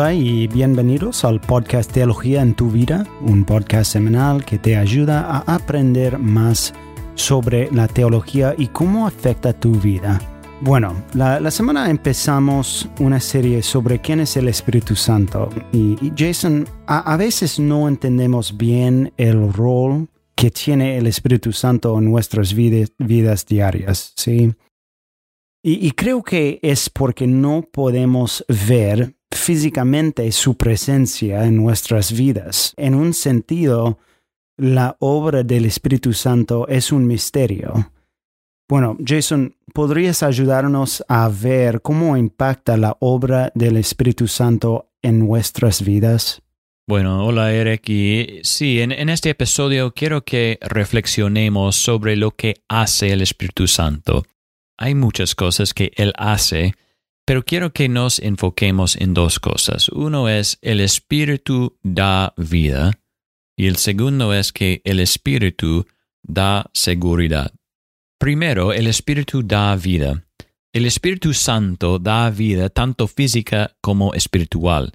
Hola y bienvenidos al podcast Teología en tu vida, un podcast semanal que te ayuda a aprender más sobre la teología y cómo afecta tu vida. Bueno, la, semana empezamos una serie sobre quién es el Espíritu Santo y, Jason, a, veces no entendemos bien el rol que tiene el Espíritu Santo en nuestras vidas, vidas diarias, ¿sí? Y, y, creo que es porque no podemos ver físicamente su presencia en nuestras vidas. En un sentido, la obra del Espíritu Santo es un misterio. Bueno, Jason, ¿podrías ayudarnos a ver cómo impacta la obra del Espíritu Santo en nuestras vidas? Bueno, hola Eric. Y sí, en, en, este episodio quiero que reflexionemos sobre lo que hace el Espíritu Santo. Hay muchas cosas que Él hace pero quiero que nos enfoquemos en dos cosas. Uno es el Espíritu da vida y el segundo es que el Espíritu da seguridad. Primero, el Espíritu da vida. El Espíritu Santo da vida tanto física como espiritual.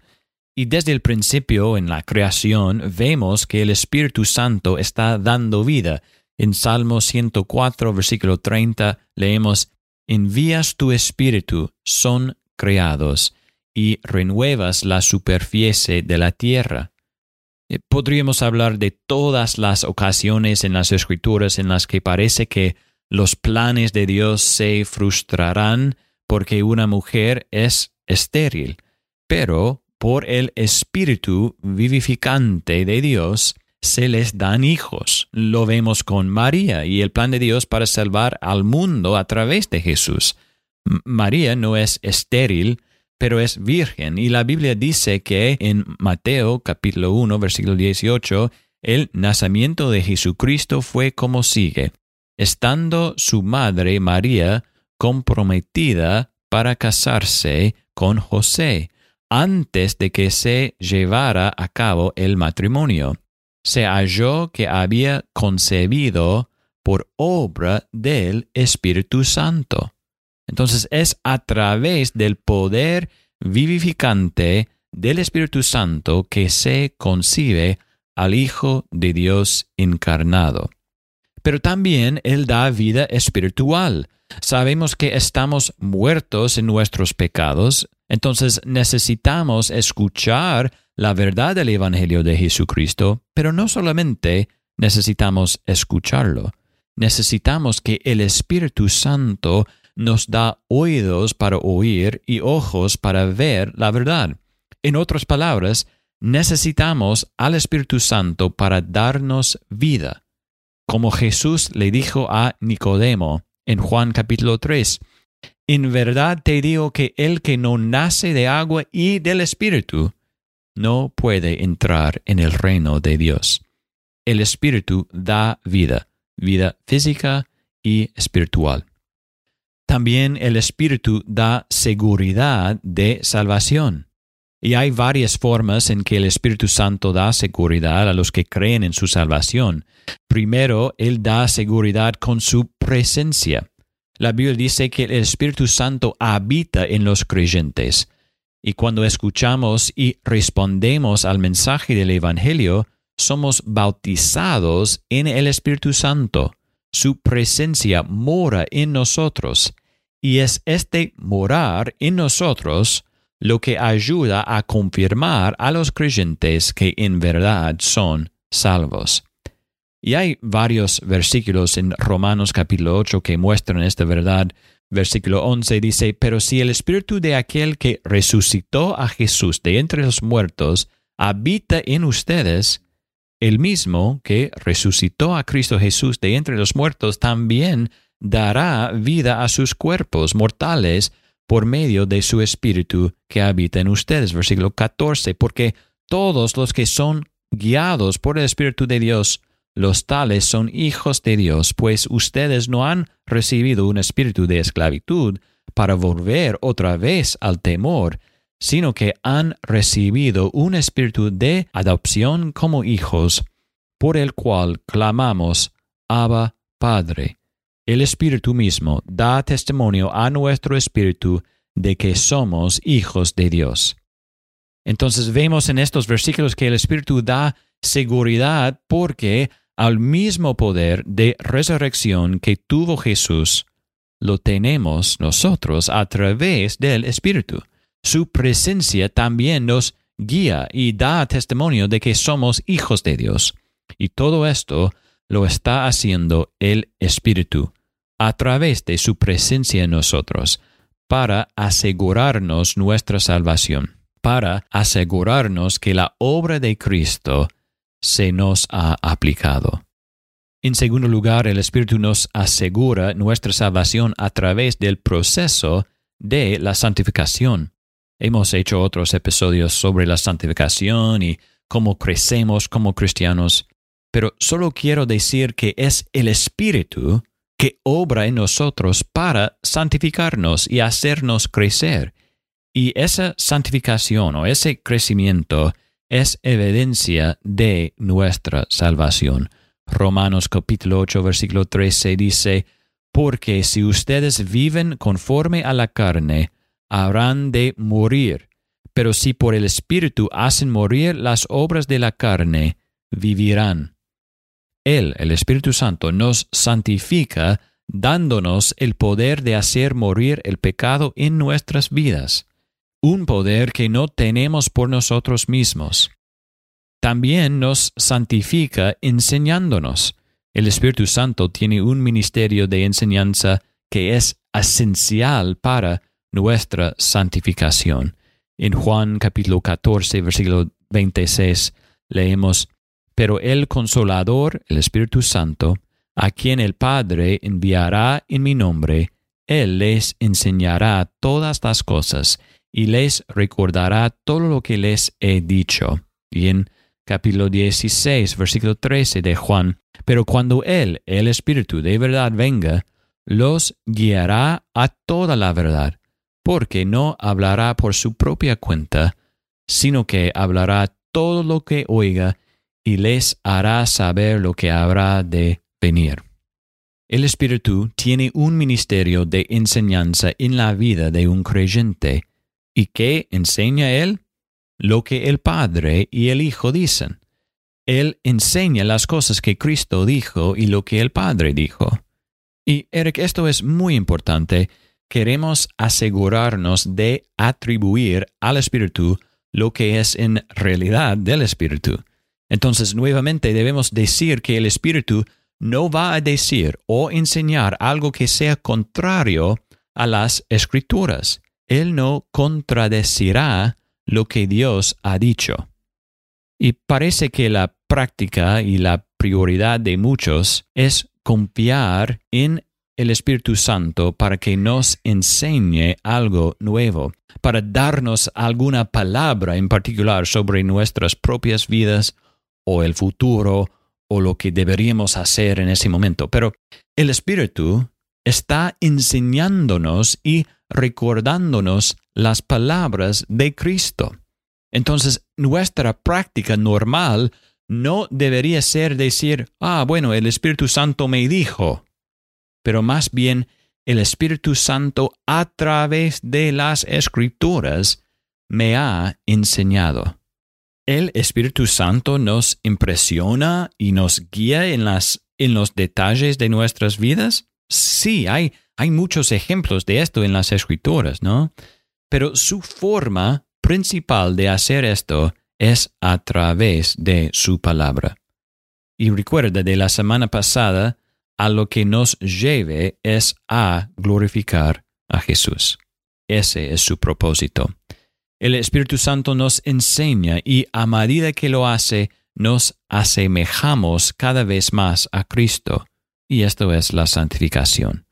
Y desde el principio en la creación vemos que el Espíritu Santo está dando vida. En Salmo 104, versículo 30, leemos, envías tu espíritu, son creados, y renuevas la superficie de la tierra. Eh, podríamos hablar de todas las ocasiones en las escrituras en las que parece que los planes de Dios se frustrarán porque una mujer es estéril, pero por el Espíritu vivificante de Dios, se les dan hijos. Lo vemos con María y el plan de Dios para salvar al mundo a través de Jesús. María no es estéril, pero es virgen. Y la Biblia dice que en Mateo capítulo 1, versículo 18, el nacimiento de Jesucristo fue como sigue. Estando su madre María comprometida para casarse con José, antes de que se llevara a cabo el matrimonio se halló que había concebido por obra del Espíritu Santo. Entonces es a través del poder vivificante del Espíritu Santo que se concibe al Hijo de Dios encarnado. Pero también Él da vida espiritual. Sabemos que estamos muertos en nuestros pecados, entonces necesitamos escuchar la verdad del Evangelio de Jesucristo, pero no solamente necesitamos escucharlo, necesitamos que el Espíritu Santo nos da oídos para oír y ojos para ver la verdad. En otras palabras, necesitamos al Espíritu Santo para darnos vida. Como Jesús le dijo a Nicodemo en Juan capítulo 3, En verdad te digo que el que no nace de agua y del Espíritu, no puede entrar en el reino de Dios. El Espíritu da vida, vida física y espiritual. También el Espíritu da seguridad de salvación. Y hay varias formas en que el Espíritu Santo da seguridad a los que creen en su salvación. Primero, Él da seguridad con su presencia. La Biblia dice que el Espíritu Santo habita en los creyentes. Y cuando escuchamos y respondemos al mensaje del Evangelio, somos bautizados en el Espíritu Santo. Su presencia mora en nosotros. Y es este morar en nosotros lo que ayuda a confirmar a los creyentes que en verdad son salvos. Y hay varios versículos en Romanos capítulo 8 que muestran esta verdad Versículo 11 dice, Pero si el espíritu de aquel que resucitó a Jesús de entre los muertos habita en ustedes, el mismo que resucitó a Cristo Jesús de entre los muertos también dará vida a sus cuerpos mortales por medio de su espíritu que habita en ustedes. Versículo 14, porque todos los que son guiados por el Espíritu de Dios los tales son hijos de Dios, pues ustedes no han recibido un espíritu de esclavitud para volver otra vez al temor, sino que han recibido un espíritu de adopción como hijos, por el cual clamamos, Abba, Padre. El Espíritu mismo da testimonio a nuestro espíritu de que somos hijos de Dios. Entonces vemos en estos versículos que el Espíritu da seguridad porque al mismo poder de resurrección que tuvo Jesús, lo tenemos nosotros a través del Espíritu. Su presencia también nos guía y da testimonio de que somos hijos de Dios. Y todo esto lo está haciendo el Espíritu a través de su presencia en nosotros para asegurarnos nuestra salvación, para asegurarnos que la obra de Cristo se nos ha aplicado. En segundo lugar, el Espíritu nos asegura nuestra salvación a través del proceso de la santificación. Hemos hecho otros episodios sobre la santificación y cómo crecemos como cristianos, pero solo quiero decir que es el Espíritu que obra en nosotros para santificarnos y hacernos crecer. Y esa santificación o ese crecimiento es evidencia de nuestra salvación. Romanos capítulo 8 versículo 13 dice, Porque si ustedes viven conforme a la carne, habrán de morir, pero si por el Espíritu hacen morir las obras de la carne, vivirán. Él, el Espíritu Santo, nos santifica dándonos el poder de hacer morir el pecado en nuestras vidas, un poder que no tenemos por nosotros mismos. También nos santifica enseñándonos. El Espíritu Santo tiene un ministerio de enseñanza que es esencial para nuestra santificación. En Juan capítulo 14, versículo 26, leemos, Pero el consolador, el Espíritu Santo, a quien el Padre enviará en mi nombre, Él les enseñará todas las cosas y les recordará todo lo que les he dicho. Y en capítulo 16, versículo 13 de Juan, Pero cuando Él, el Espíritu de verdad, venga, los guiará a toda la verdad porque no hablará por su propia cuenta, sino que hablará todo lo que oiga y les hará saber lo que habrá de venir. El Espíritu tiene un ministerio de enseñanza en la vida de un creyente. ¿Y qué enseña Él? Lo que el Padre y el Hijo dicen. Él enseña las cosas que Cristo dijo y lo que el Padre dijo. Y Eric, esto es muy importante queremos asegurarnos de atribuir al Espíritu lo que es en realidad del Espíritu. Entonces, nuevamente debemos decir que el Espíritu no va a decir o enseñar algo que sea contrario a las Escrituras. Él no contradecirá lo que Dios ha dicho. Y parece que la práctica y la prioridad de muchos es confiar en el Espíritu Santo para que nos enseñe algo nuevo, para darnos alguna palabra en particular sobre nuestras propias vidas o el futuro o lo que deberíamos hacer en ese momento. Pero el Espíritu está enseñándonos y recordándonos las palabras de Cristo. Entonces, nuestra práctica normal no debería ser decir, ah, bueno, el Espíritu Santo me dijo, pero más bien el Espíritu Santo a través de las escrituras me ha enseñado. El Espíritu Santo nos impresiona y nos guía en, las, en los detalles de nuestras vidas. Sí, hay, hay muchos ejemplos de esto en las escrituras, ¿no? Pero su forma principal de hacer esto es a través de su palabra. Y recuerda de la semana pasada, a lo que nos lleve es a glorificar a Jesús. Ese es su propósito. El Espíritu Santo nos enseña y a medida que lo hace, nos asemejamos cada vez más a Cristo. Y esto es la santificación.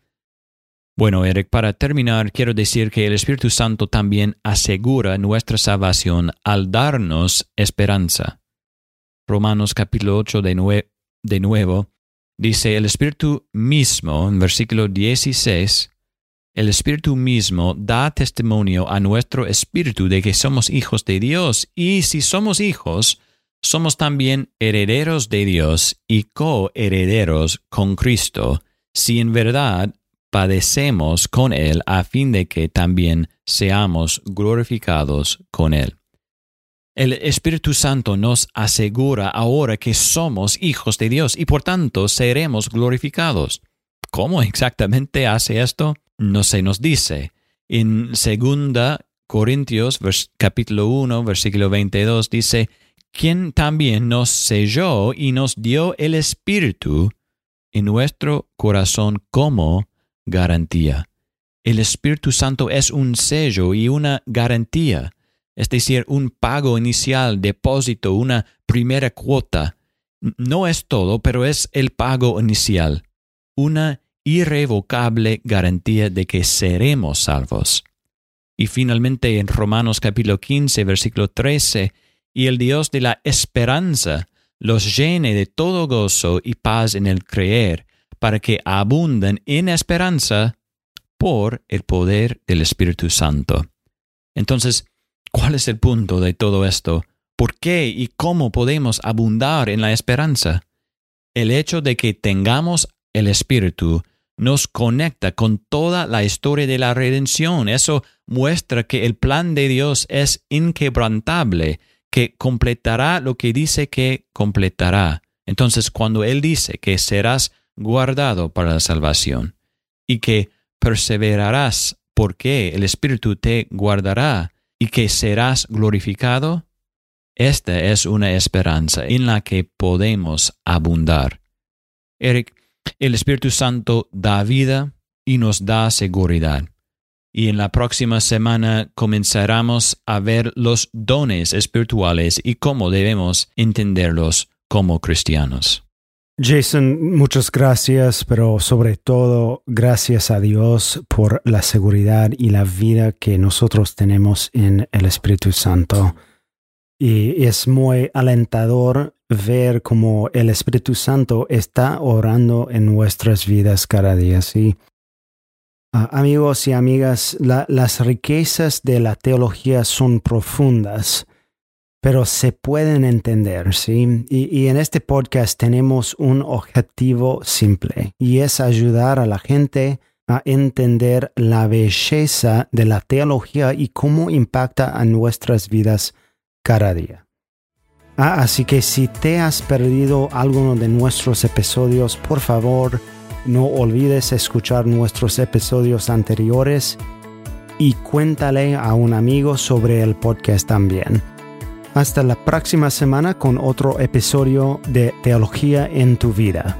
Bueno, Eric, para terminar, quiero decir que el Espíritu Santo también asegura nuestra salvación al darnos esperanza. Romanos capítulo 8 de, de nuevo Dice el Espíritu mismo, en versículo 16, el Espíritu mismo da testimonio a nuestro espíritu de que somos hijos de Dios, y si somos hijos, somos también herederos de Dios y coherederos con Cristo, si en verdad padecemos con Él a fin de que también seamos glorificados con Él. El Espíritu Santo nos asegura ahora que somos hijos de Dios y por tanto seremos glorificados. ¿Cómo exactamente hace esto? No se nos dice. En 2 Corintios capítulo 1 versículo 22 dice, quien también nos selló y nos dio el Espíritu en nuestro corazón como garantía. El Espíritu Santo es un sello y una garantía es decir, un pago inicial, depósito, una primera cuota. No es todo, pero es el pago inicial, una irrevocable garantía de que seremos salvos. Y finalmente en Romanos capítulo 15, versículo 13, y el Dios de la esperanza los llene de todo gozo y paz en el creer, para que abunden en esperanza por el poder del Espíritu Santo. Entonces, ¿Cuál es el punto de todo esto? ¿Por qué y cómo podemos abundar en la esperanza? El hecho de que tengamos el Espíritu nos conecta con toda la historia de la redención. Eso muestra que el plan de Dios es inquebrantable, que completará lo que dice que completará. Entonces, cuando Él dice que serás guardado para la salvación y que perseverarás porque el Espíritu te guardará, y que serás glorificado? Esta es una esperanza en la que podemos abundar. Eric, el Espíritu Santo da vida y nos da seguridad. Y en la próxima semana comenzaremos a ver los dones espirituales y cómo debemos entenderlos como cristianos. Jason, muchas gracias, pero sobre todo gracias a Dios por la seguridad y la vida que nosotros tenemos en el Espíritu Santo. Y es muy alentador ver cómo el Espíritu Santo está orando en nuestras vidas cada día. ¿sí? Amigos y amigas, las riquezas de la teología son profundas pero se pueden entender, ¿sí? Y, en este podcast tenemos un objetivo simple y es ayudar a la gente a entender la belleza de la teología y cómo impacta a nuestras vidas cada día. Ah, así que si te has perdido alguno de nuestros episodios, por favor, no olvides escuchar nuestros episodios anteriores y cuéntale a un amigo sobre el podcast también. Hasta la próxima semana con otro episodio de Teología en tu vida.